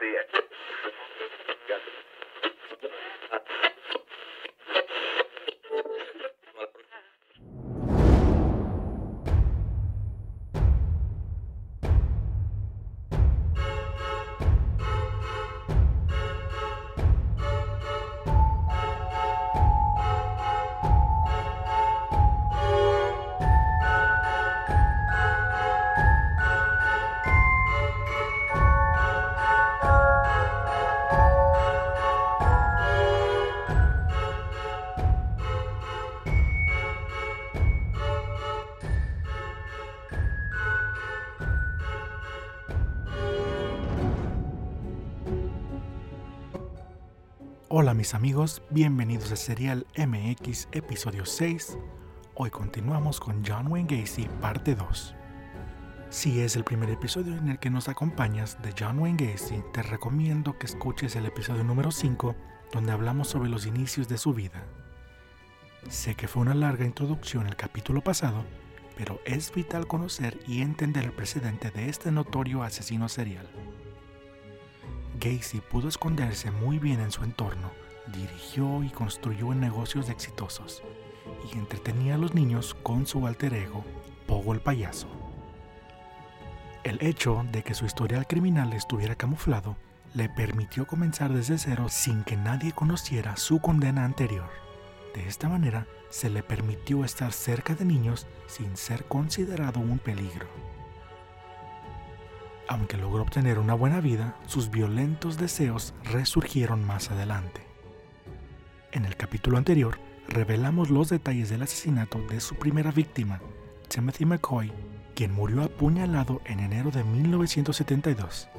see it. Hola mis amigos, bienvenidos a Serial MX episodio 6. Hoy continuamos con John Wayne Gacy parte 2. Si es el primer episodio en el que nos acompañas de John Wayne Gacy, te recomiendo que escuches el episodio número 5 donde hablamos sobre los inicios de su vida. Sé que fue una larga introducción el capítulo pasado, pero es vital conocer y entender el precedente de este notorio asesino serial. Gacy pudo esconderse muy bien en su entorno, dirigió y construyó negocios exitosos y entretenía a los niños con su alter ego, Pogo el payaso. El hecho de que su historial criminal estuviera camuflado le permitió comenzar desde cero sin que nadie conociera su condena anterior. De esta manera, se le permitió estar cerca de niños sin ser considerado un peligro. Aunque logró obtener una buena vida, sus violentos deseos resurgieron más adelante. En el capítulo anterior, revelamos los detalles del asesinato de su primera víctima, Timothy McCoy, quien murió apuñalado en enero de 1972,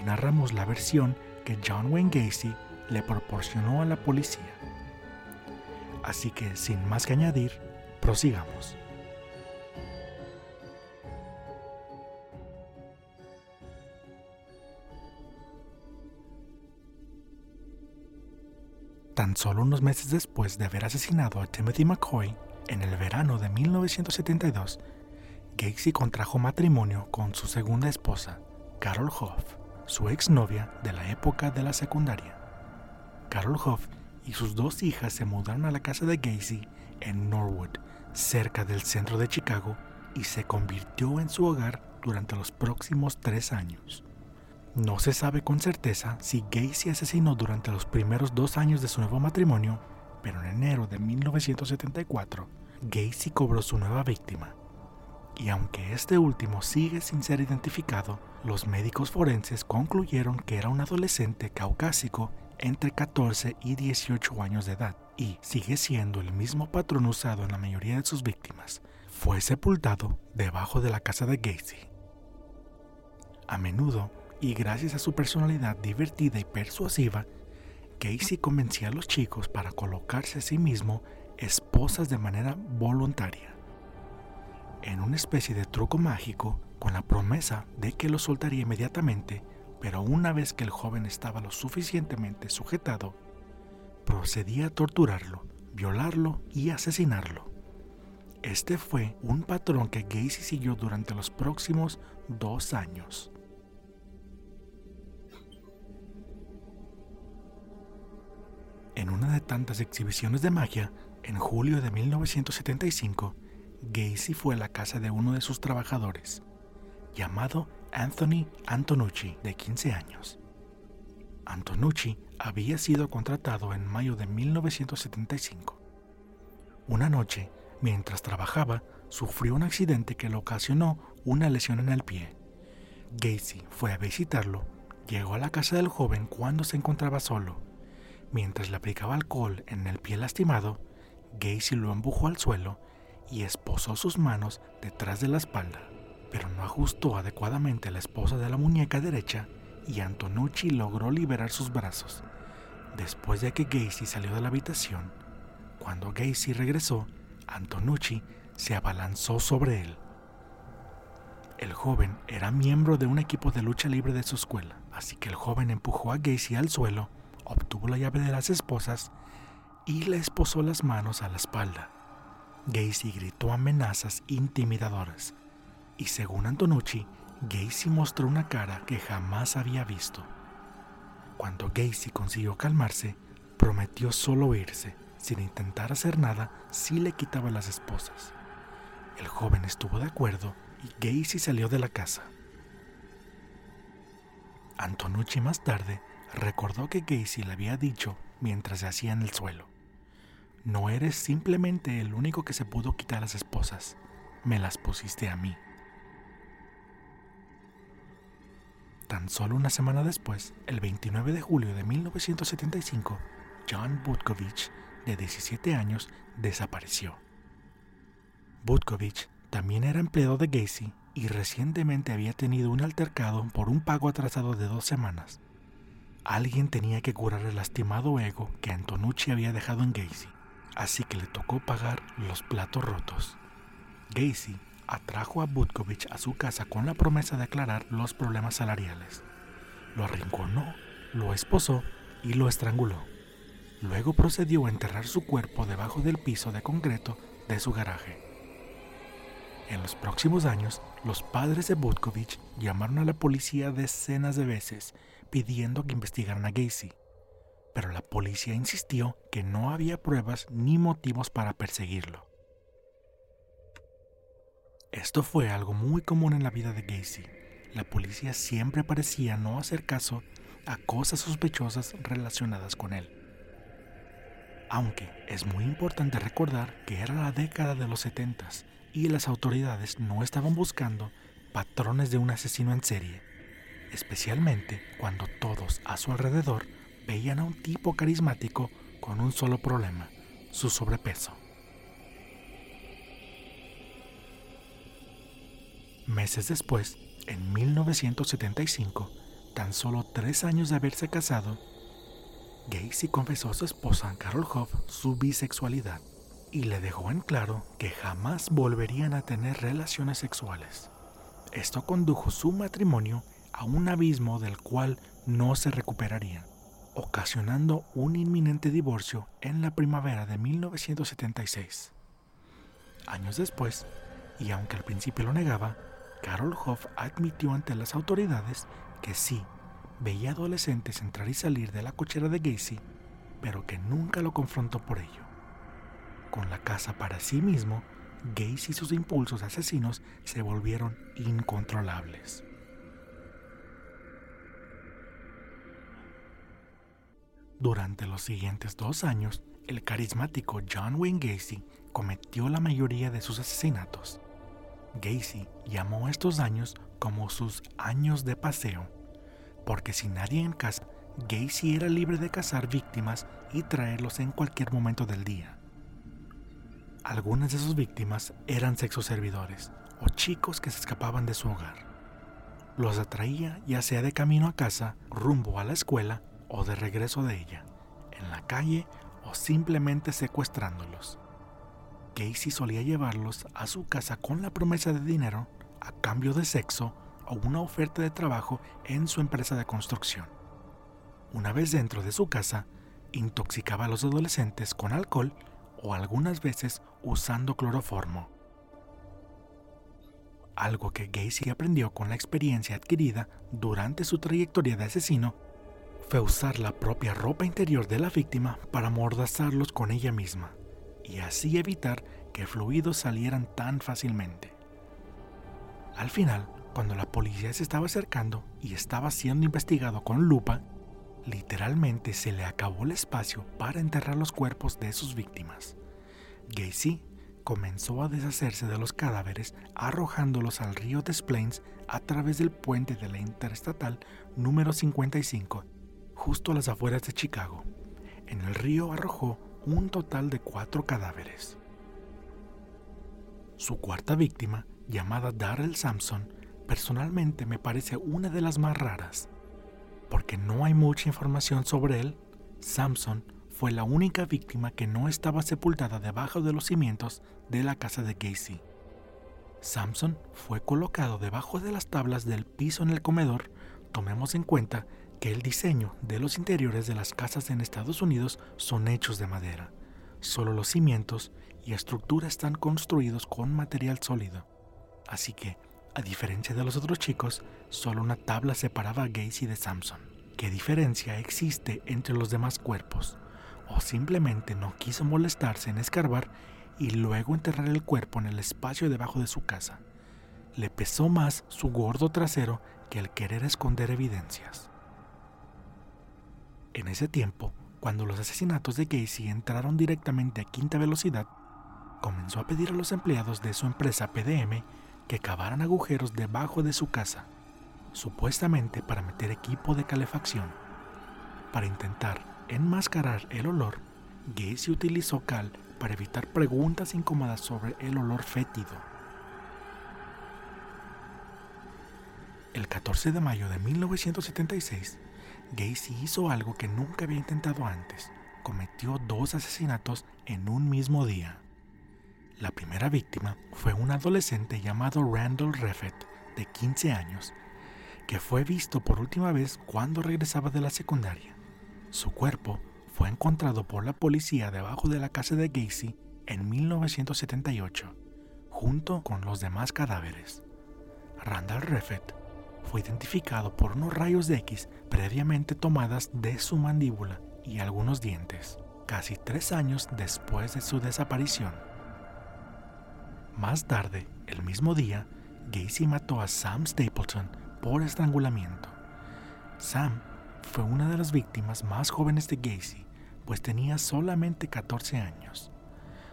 y narramos la versión que John Wayne Gacy le proporcionó a la policía. Así que, sin más que añadir, prosigamos. Tan solo unos meses después de haber asesinado a Timothy McCoy, en el verano de 1972, Gacy contrajo matrimonio con su segunda esposa, Carol Hoff, su exnovia de la época de la secundaria. Carol Hoff y sus dos hijas se mudaron a la casa de Gacy en Norwood, cerca del centro de Chicago, y se convirtió en su hogar durante los próximos tres años. No se sabe con certeza si Gacy asesinó durante los primeros dos años de su nuevo matrimonio, pero en enero de 1974, Gacy cobró su nueva víctima. Y aunque este último sigue sin ser identificado, los médicos forenses concluyeron que era un adolescente caucásico entre 14 y 18 años de edad, y sigue siendo el mismo patrón usado en la mayoría de sus víctimas. Fue sepultado debajo de la casa de Gacy. A menudo, y gracias a su personalidad divertida y persuasiva, Casey convencía a los chicos para colocarse a sí mismo esposas de manera voluntaria. En una especie de truco mágico, con la promesa de que lo soltaría inmediatamente, pero una vez que el joven estaba lo suficientemente sujetado, procedía a torturarlo, violarlo y asesinarlo. Este fue un patrón que Gacy siguió durante los próximos dos años. En una de tantas exhibiciones de magia, en julio de 1975, Gacy fue a la casa de uno de sus trabajadores, llamado Anthony Antonucci, de 15 años. Antonucci había sido contratado en mayo de 1975. Una noche, mientras trabajaba, sufrió un accidente que le ocasionó una lesión en el pie. Gacy fue a visitarlo, llegó a la casa del joven cuando se encontraba solo Mientras le aplicaba alcohol en el pie lastimado, Gacy lo empujó al suelo y esposó sus manos detrás de la espalda, pero no ajustó adecuadamente la esposa de la muñeca derecha y Antonucci logró liberar sus brazos. Después de que Gacy salió de la habitación, cuando Gacy regresó, Antonucci se abalanzó sobre él. El joven era miembro de un equipo de lucha libre de su escuela, así que el joven empujó a Gacy al suelo obtuvo la llave de las esposas y le esposó las manos a la espalda. Gacy gritó amenazas intimidadoras y según Antonucci, Gacy mostró una cara que jamás había visto. Cuando Gacy consiguió calmarse, prometió solo irse, sin intentar hacer nada si le quitaba las esposas. El joven estuvo de acuerdo y Gacy salió de la casa. Antonucci más tarde recordó que Gacy le había dicho mientras se hacía en el suelo, no eres simplemente el único que se pudo quitar las esposas, me las pusiste a mí. Tan solo una semana después, el 29 de julio de 1975, John Butkovich, de 17 años, desapareció. Butkovich también era empleado de Gacy y recientemente había tenido un altercado por un pago atrasado de dos semanas. Alguien tenía que curar el lastimado ego que Antonucci había dejado en Gacy, así que le tocó pagar los platos rotos. Gacy atrajo a Butkovich a su casa con la promesa de aclarar los problemas salariales. Lo arrinconó, lo esposó y lo estranguló. Luego procedió a enterrar su cuerpo debajo del piso de concreto de su garaje. En los próximos años, los padres de Butkovich llamaron a la policía decenas de veces pidiendo que investigaran a Gacy, pero la policía insistió que no había pruebas ni motivos para perseguirlo. Esto fue algo muy común en la vida de Gacy. La policía siempre parecía no hacer caso a cosas sospechosas relacionadas con él. Aunque es muy importante recordar que era la década de los 70 y las autoridades no estaban buscando patrones de un asesino en serie, especialmente cuando todos a su alrededor veían a un tipo carismático con un solo problema, su sobrepeso. Meses después, en 1975, tan solo tres años de haberse casado, Gacy confesó a su esposa Carol Hoff su bisexualidad y le dejó en claro que jamás volverían a tener relaciones sexuales. Esto condujo su matrimonio a un abismo del cual no se recuperarían, ocasionando un inminente divorcio en la primavera de 1976. Años después, y aunque al principio lo negaba, Carol Hoff admitió ante las autoridades que sí, veía adolescentes entrar y salir de la cochera de Gacy, pero que nunca lo confrontó por ello. Con la casa para sí mismo, Gacy y sus impulsos asesinos se volvieron incontrolables. Durante los siguientes dos años, el carismático John Wayne Gacy cometió la mayoría de sus asesinatos. Gacy llamó estos años como sus años de paseo, porque sin nadie en casa, Gacy era libre de cazar víctimas y traerlos en cualquier momento del día. Algunas de sus víctimas eran sexoservidores o chicos que se escapaban de su hogar. Los atraía ya sea de camino a casa, rumbo a la escuela o de regreso de ella, en la calle o simplemente secuestrándolos. Casey solía llevarlos a su casa con la promesa de dinero a cambio de sexo o una oferta de trabajo en su empresa de construcción. Una vez dentro de su casa, intoxicaba a los adolescentes con alcohol o algunas veces usando cloroformo. Algo que Gacy aprendió con la experiencia adquirida durante su trayectoria de asesino fue usar la propia ropa interior de la víctima para amordazarlos con ella misma y así evitar que fluidos salieran tan fácilmente. Al final, cuando la policía se estaba acercando y estaba siendo investigado con lupa, Literalmente se le acabó el espacio para enterrar los cuerpos de sus víctimas. Gacy comenzó a deshacerse de los cadáveres arrojándolos al río Des Plaines a través del puente de la Interestatal número 55, justo a las afueras de Chicago. En el río arrojó un total de cuatro cadáveres. Su cuarta víctima, llamada Darrell Sampson, personalmente me parece una de las más raras porque no hay mucha información sobre él, Samson fue la única víctima que no estaba sepultada debajo de los cimientos de la casa de Gacy. Samson fue colocado debajo de las tablas del piso en el comedor. Tomemos en cuenta que el diseño de los interiores de las casas en Estados Unidos son hechos de madera. Solo los cimientos y estructura están construidos con material sólido. Así que a diferencia de los otros chicos, solo una tabla separaba a Gacy de Samson. qué diferencia existe entre los demás cuerpos, o simplemente no quiso molestarse en escarbar y luego enterrar el cuerpo en el espacio debajo de su casa. Le pesó más su gordo trasero que el querer esconder evidencias. En ese tiempo, cuando los asesinatos de Casey entraron directamente a quinta velocidad, comenzó a pedir a los empleados de su empresa PDM que cavaran agujeros debajo de su casa, supuestamente para meter equipo de calefacción. Para intentar enmascarar el olor, Gacy utilizó cal para evitar preguntas incómodas sobre el olor fétido. El 14 de mayo de 1976, Gacy hizo algo que nunca había intentado antes. Cometió dos asesinatos en un mismo día. La primera víctima fue un adolescente llamado Randall Reffett, de 15 años, que fue visto por última vez cuando regresaba de la secundaria. Su cuerpo fue encontrado por la policía debajo de la casa de Gacy en 1978, junto con los demás cadáveres. Randall Reffett fue identificado por unos rayos de X previamente tomadas de su mandíbula y algunos dientes, casi tres años después de su desaparición. Más tarde, el mismo día, Gacy mató a Sam Stapleton por estrangulamiento. Sam fue una de las víctimas más jóvenes de Gacy, pues tenía solamente 14 años.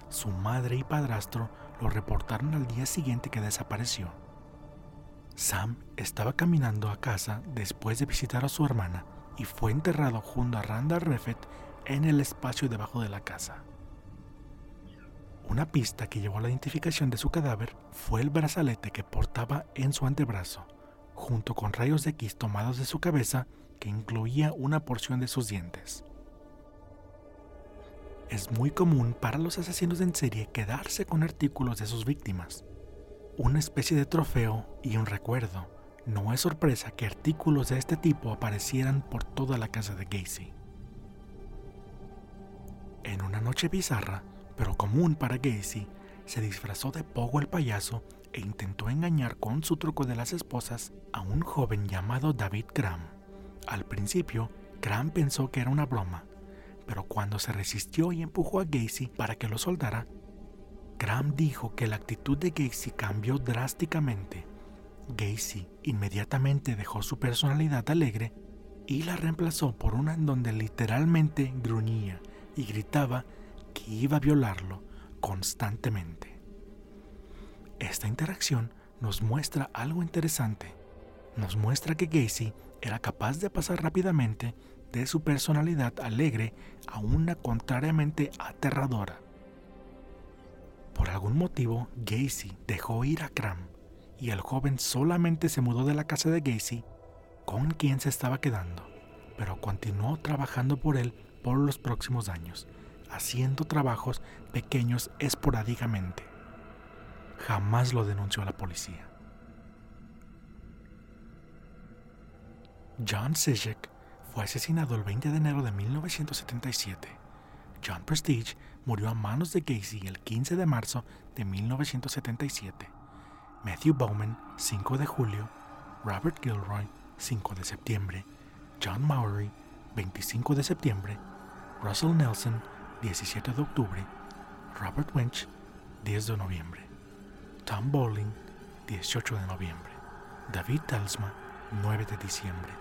Su madre y padrastro lo reportaron al día siguiente que desapareció. Sam estaba caminando a casa después de visitar a su hermana y fue enterrado junto a Randall Reffett en el espacio debajo de la casa. Una pista que llevó a la identificación de su cadáver fue el brazalete que portaba en su antebrazo, junto con rayos de X tomados de su cabeza que incluía una porción de sus dientes. Es muy común para los asesinos en serie quedarse con artículos de sus víctimas, una especie de trofeo y un recuerdo. No es sorpresa que artículos de este tipo aparecieran por toda la casa de Gacy. En una noche bizarra, pero común para Gacy, se disfrazó de Pogo el payaso e intentó engañar con su truco de las esposas a un joven llamado David Graham. Al principio, Graham pensó que era una broma, pero cuando se resistió y empujó a Gacy para que lo soldara, Graham dijo que la actitud de Gacy cambió drásticamente. Gacy inmediatamente dejó su personalidad alegre y la reemplazó por una en donde literalmente gruñía y gritaba que iba a violarlo constantemente. Esta interacción nos muestra algo interesante. Nos muestra que Gacy era capaz de pasar rápidamente de su personalidad alegre a una contrariamente aterradora. Por algún motivo, Gacy dejó ir a Cram y el joven solamente se mudó de la casa de Gacy con quien se estaba quedando, pero continuó trabajando por él por los próximos años haciendo trabajos pequeños esporádicamente. Jamás lo denunció a la policía. John Sijek fue asesinado el 20 de enero de 1977. John Prestige murió a manos de Gacy el 15 de marzo de 1977. Matthew Bowman, 5 de julio. Robert Gilroy, 5 de septiembre. John Mowry, 25 de septiembre. Russell Nelson, 17 de octubre, Robert Winch, 10 de noviembre, Tom Bowling, 18 de noviembre, David Talsma, 9 de diciembre,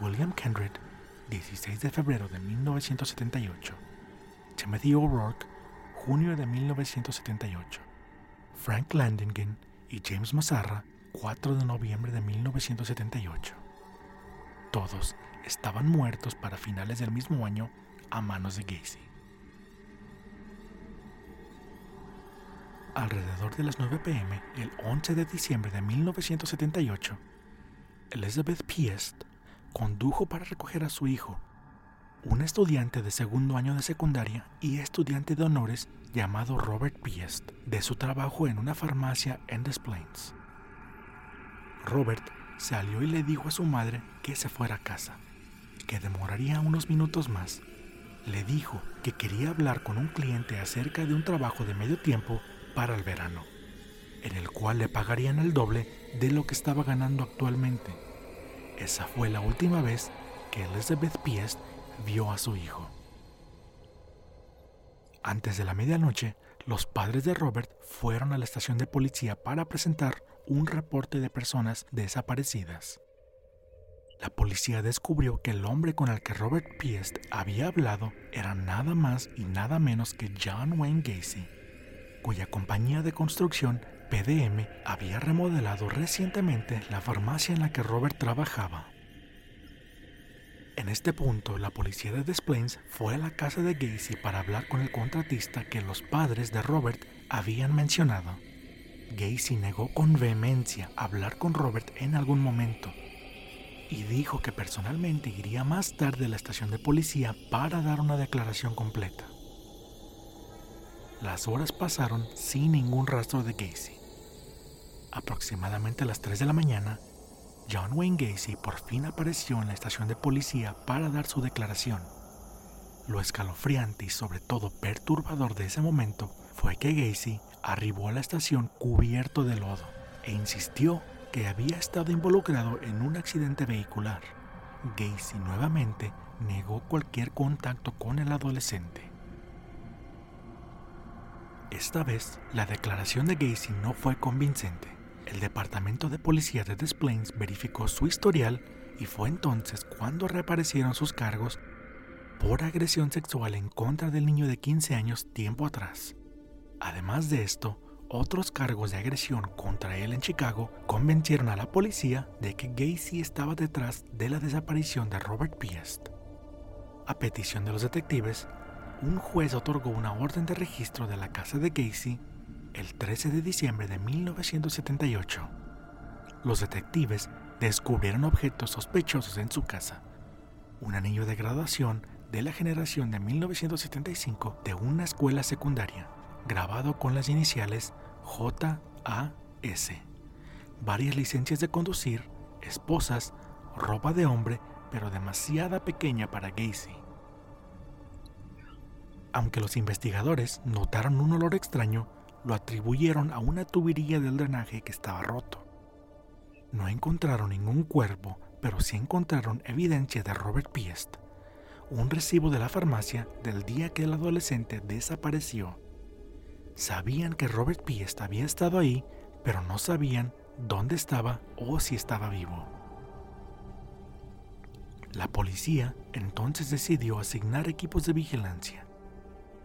William Kendrick, 16 de febrero de 1978, Timothy O'Rourke, junio de 1978, Frank Landingen y James Mazarra, 4 de noviembre de 1978. Todos estaban muertos para finales del mismo año a manos de Gacy. Alrededor de las 9 pm, el 11 de diciembre de 1978, Elizabeth Piest condujo para recoger a su hijo, un estudiante de segundo año de secundaria y estudiante de honores llamado Robert Piest, de su trabajo en una farmacia en Des Plaines. Robert salió y le dijo a su madre que se fuera a casa, que demoraría unos minutos más. Le dijo que quería hablar con un cliente acerca de un trabajo de medio tiempo para el verano, en el cual le pagarían el doble de lo que estaba ganando actualmente. Esa fue la última vez que Elizabeth Piest vio a su hijo. Antes de la medianoche, los padres de Robert fueron a la estación de policía para presentar un reporte de personas desaparecidas. La policía descubrió que el hombre con el que Robert Piest había hablado era nada más y nada menos que John Wayne Gacy, cuya compañía de construcción PDM había remodelado recientemente la farmacia en la que Robert trabajaba. En este punto, la policía de Des Plaines fue a la casa de Gacy para hablar con el contratista que los padres de Robert habían mencionado. Gacy negó con vehemencia hablar con Robert en algún momento y dijo que personalmente iría más tarde a la estación de policía para dar una declaración completa. Las horas pasaron sin ningún rastro de Gacy. Aproximadamente a las 3 de la mañana, John Wayne Gacy por fin apareció en la estación de policía para dar su declaración. Lo escalofriante y sobre todo perturbador de ese momento fue que Gacy arribó a la estación cubierto de lodo e insistió que había estado involucrado en un accidente vehicular. Gacy nuevamente negó cualquier contacto con el adolescente. Esta vez, la declaración de Gacy no fue convincente. El departamento de policía de Des Plaines verificó su historial y fue entonces cuando reaparecieron sus cargos por agresión sexual en contra del niño de 15 años tiempo atrás. Además de esto, otros cargos de agresión contra él en Chicago convencieron a la policía de que Gacy estaba detrás de la desaparición de Robert Piest. A petición de los detectives, un juez otorgó una orden de registro de la casa de Gacy el 13 de diciembre de 1978. Los detectives descubrieron objetos sospechosos en su casa. Un anillo de graduación de la generación de 1975 de una escuela secundaria grabado con las iniciales JAS, varias licencias de conducir, esposas, ropa de hombre, pero demasiada pequeña para Gacy. Aunque los investigadores notaron un olor extraño, lo atribuyeron a una tubería del drenaje que estaba roto. No encontraron ningún cuerpo, pero sí encontraron evidencia de Robert Piest, un recibo de la farmacia del día que el adolescente desapareció Sabían que Robert Piest había estado ahí, pero no sabían dónde estaba o si estaba vivo. La policía entonces decidió asignar equipos de vigilancia.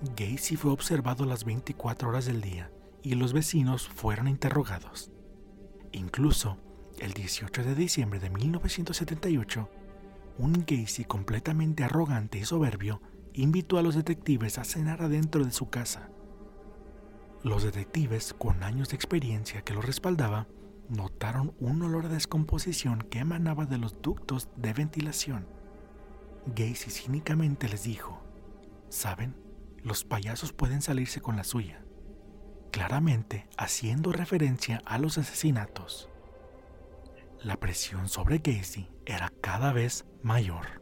Gacy fue observado las 24 horas del día y los vecinos fueron interrogados. Incluso, el 18 de diciembre de 1978, un Gacy completamente arrogante y soberbio invitó a los detectives a cenar adentro de su casa. Los detectives, con años de experiencia que lo respaldaba, notaron un olor a descomposición que emanaba de los ductos de ventilación. Gacy cínicamente les dijo, ¿saben? Los payasos pueden salirse con la suya, claramente haciendo referencia a los asesinatos. La presión sobre Gacy era cada vez mayor.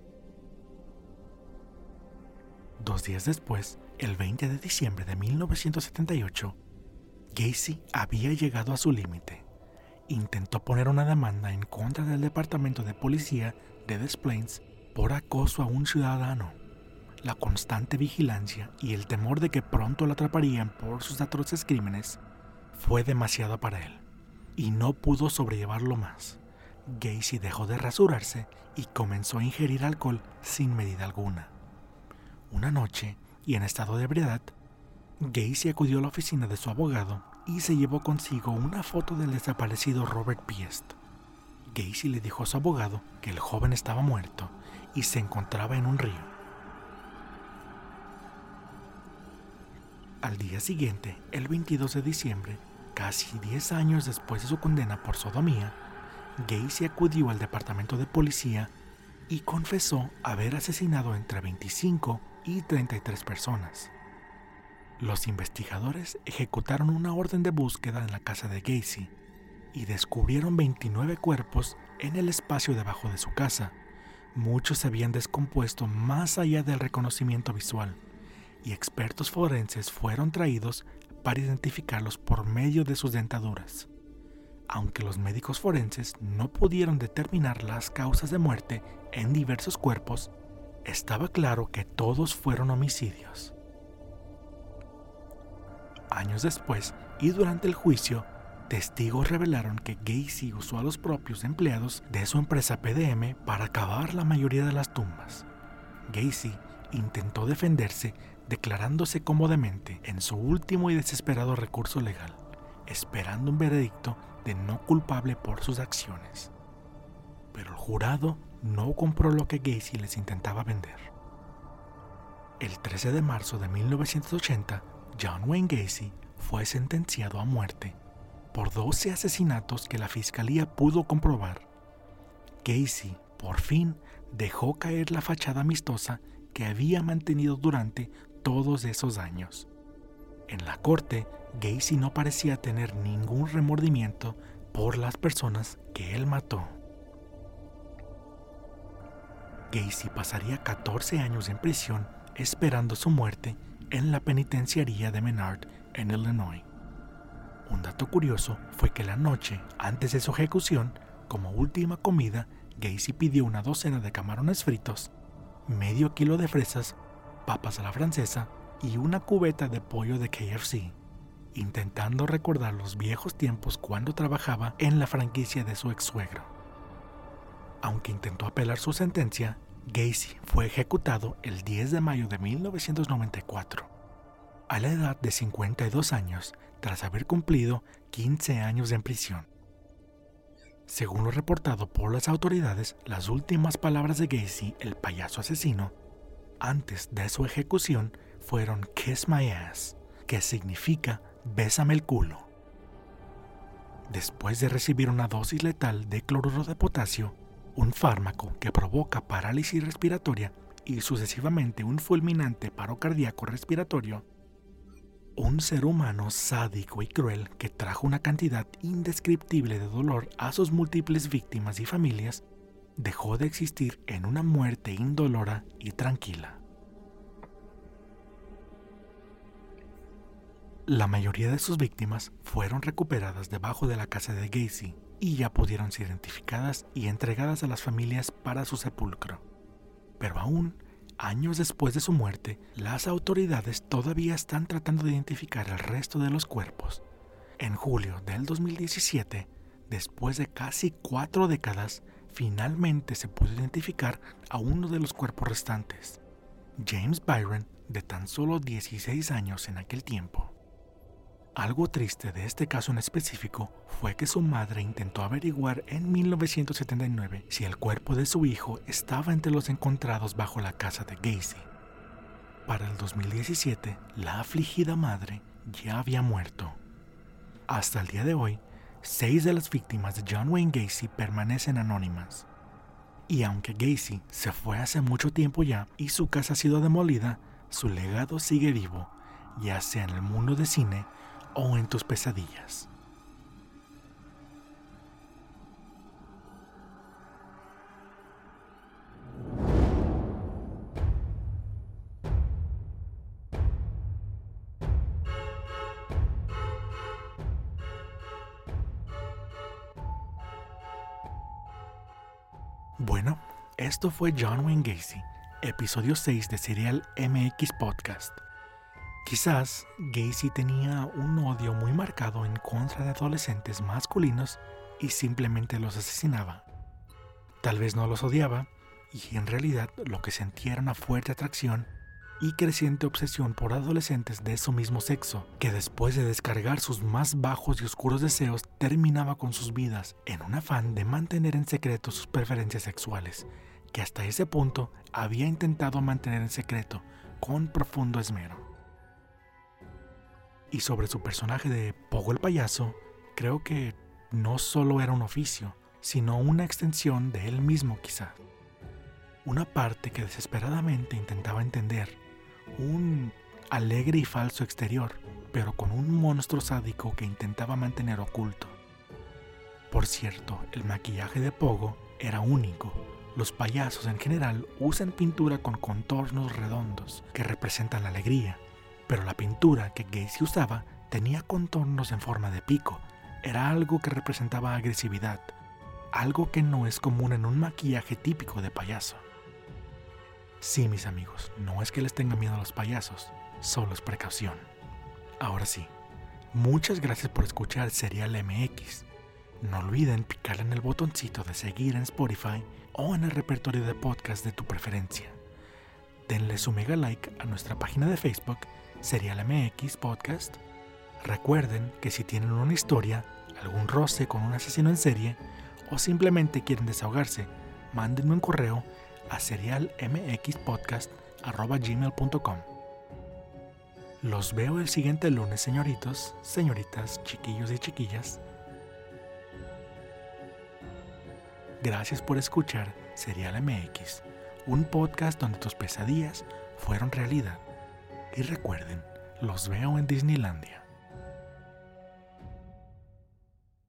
Dos días después, el 20 de diciembre de 1978, Gacy había llegado a su límite. Intentó poner una demanda en contra del Departamento de Policía de Des Plaines por acoso a un ciudadano. La constante vigilancia y el temor de que pronto lo atraparían por sus atroces crímenes fue demasiado para él, y no pudo sobrellevarlo más. Gacy dejó de rasurarse y comenzó a ingerir alcohol sin medida alguna. Una noche, y en estado de ebriedad, Gacy acudió a la oficina de su abogado y se llevó consigo una foto del desaparecido Robert Piest. Gacy le dijo a su abogado que el joven estaba muerto y se encontraba en un río. Al día siguiente, el 22 de diciembre, casi 10 años después de su condena por sodomía, Gacy acudió al departamento de policía y confesó haber asesinado entre 25 y 33 personas. Los investigadores ejecutaron una orden de búsqueda en la casa de Gacy y descubrieron 29 cuerpos en el espacio debajo de su casa. Muchos se habían descompuesto más allá del reconocimiento visual y expertos forenses fueron traídos para identificarlos por medio de sus dentaduras. aunque los médicos forenses no pudieron determinar las causas de muerte en diversos cuerpos, estaba claro que todos fueron homicidios. Años después y durante el juicio, testigos revelaron que Gacy usó a los propios empleados de su empresa PDM para cavar la mayoría de las tumbas. Gacy intentó defenderse declarándose cómodamente en su último y desesperado recurso legal, esperando un veredicto de no culpable por sus acciones. Pero el jurado no compró lo que Gacy les intentaba vender. El 13 de marzo de 1980, John Wayne Gacy fue sentenciado a muerte por 12 asesinatos que la fiscalía pudo comprobar. Gacy, por fin, dejó caer la fachada amistosa que había mantenido durante todos esos años. En la corte, Gacy no parecía tener ningún remordimiento por las personas que él mató. Gacy pasaría 14 años en prisión esperando su muerte en la penitenciaría de Menard, en Illinois. Un dato curioso fue que la noche antes de su ejecución, como última comida, Gacy pidió una docena de camarones fritos, medio kilo de fresas, papas a la francesa y una cubeta de pollo de KFC, intentando recordar los viejos tiempos cuando trabajaba en la franquicia de su ex suegro. Aunque intentó apelar su sentencia, Gacy fue ejecutado el 10 de mayo de 1994, a la edad de 52 años, tras haber cumplido 15 años en prisión. Según lo reportado por las autoridades, las últimas palabras de Gacy, el payaso asesino, antes de su ejecución fueron Kiss My Ass, que significa Bésame el culo. Después de recibir una dosis letal de cloruro de potasio, un fármaco que provoca parálisis respiratoria y sucesivamente un fulminante paro cardíaco respiratorio, un ser humano sádico y cruel que trajo una cantidad indescriptible de dolor a sus múltiples víctimas y familias, dejó de existir en una muerte indolora y tranquila. La mayoría de sus víctimas fueron recuperadas debajo de la casa de Gacy y ya pudieron ser identificadas y entregadas a las familias para su sepulcro. Pero aún, años después de su muerte, las autoridades todavía están tratando de identificar el resto de los cuerpos. En julio del 2017, después de casi cuatro décadas, finalmente se pudo identificar a uno de los cuerpos restantes, James Byron, de tan solo 16 años en aquel tiempo. Algo triste de este caso en específico fue que su madre intentó averiguar en 1979 si el cuerpo de su hijo estaba entre los encontrados bajo la casa de Gacy. Para el 2017, la afligida madre ya había muerto. Hasta el día de hoy, seis de las víctimas de John Wayne Gacy permanecen anónimas. Y aunque Gacy se fue hace mucho tiempo ya y su casa ha sido demolida, su legado sigue vivo, ya sea en el mundo de cine o en tus pesadillas. Bueno, esto fue John Wayne Gacy, episodio 6 de Serial MX Podcast. Quizás Gacy tenía un odio muy marcado en contra de adolescentes masculinos y simplemente los asesinaba. Tal vez no los odiaba y en realidad lo que sentía era una fuerte atracción y creciente obsesión por adolescentes de su mismo sexo, que después de descargar sus más bajos y oscuros deseos terminaba con sus vidas en un afán de mantener en secreto sus preferencias sexuales, que hasta ese punto había intentado mantener en secreto con profundo esmero. Y sobre su personaje de Pogo el payaso, creo que no solo era un oficio, sino una extensión de él mismo quizá. Una parte que desesperadamente intentaba entender, un alegre y falso exterior, pero con un monstruo sádico que intentaba mantener oculto. Por cierto, el maquillaje de Pogo era único. Los payasos en general usan pintura con contornos redondos que representan la alegría, pero la pintura que Gacy usaba tenía contornos en forma de pico, era algo que representaba agresividad, algo que no es común en un maquillaje típico de payaso. Sí, mis amigos, no es que les tenga miedo a los payasos, solo es precaución. Ahora sí, muchas gracias por escuchar Serial MX. No olviden picar en el botoncito de seguir en Spotify o en el repertorio de podcast de tu preferencia. Denle su mega like a nuestra página de Facebook, Serial MX Podcast. Recuerden que si tienen una historia, algún roce con un asesino en serie o simplemente quieren desahogarse, mándenme un correo a serialmxpodcast.gmail.com Los veo el siguiente lunes, señoritos, señoritas, chiquillos y chiquillas. Gracias por escuchar Serial MX, un podcast donde tus pesadillas fueron realidad. Y recuerden, los veo en Disneylandia.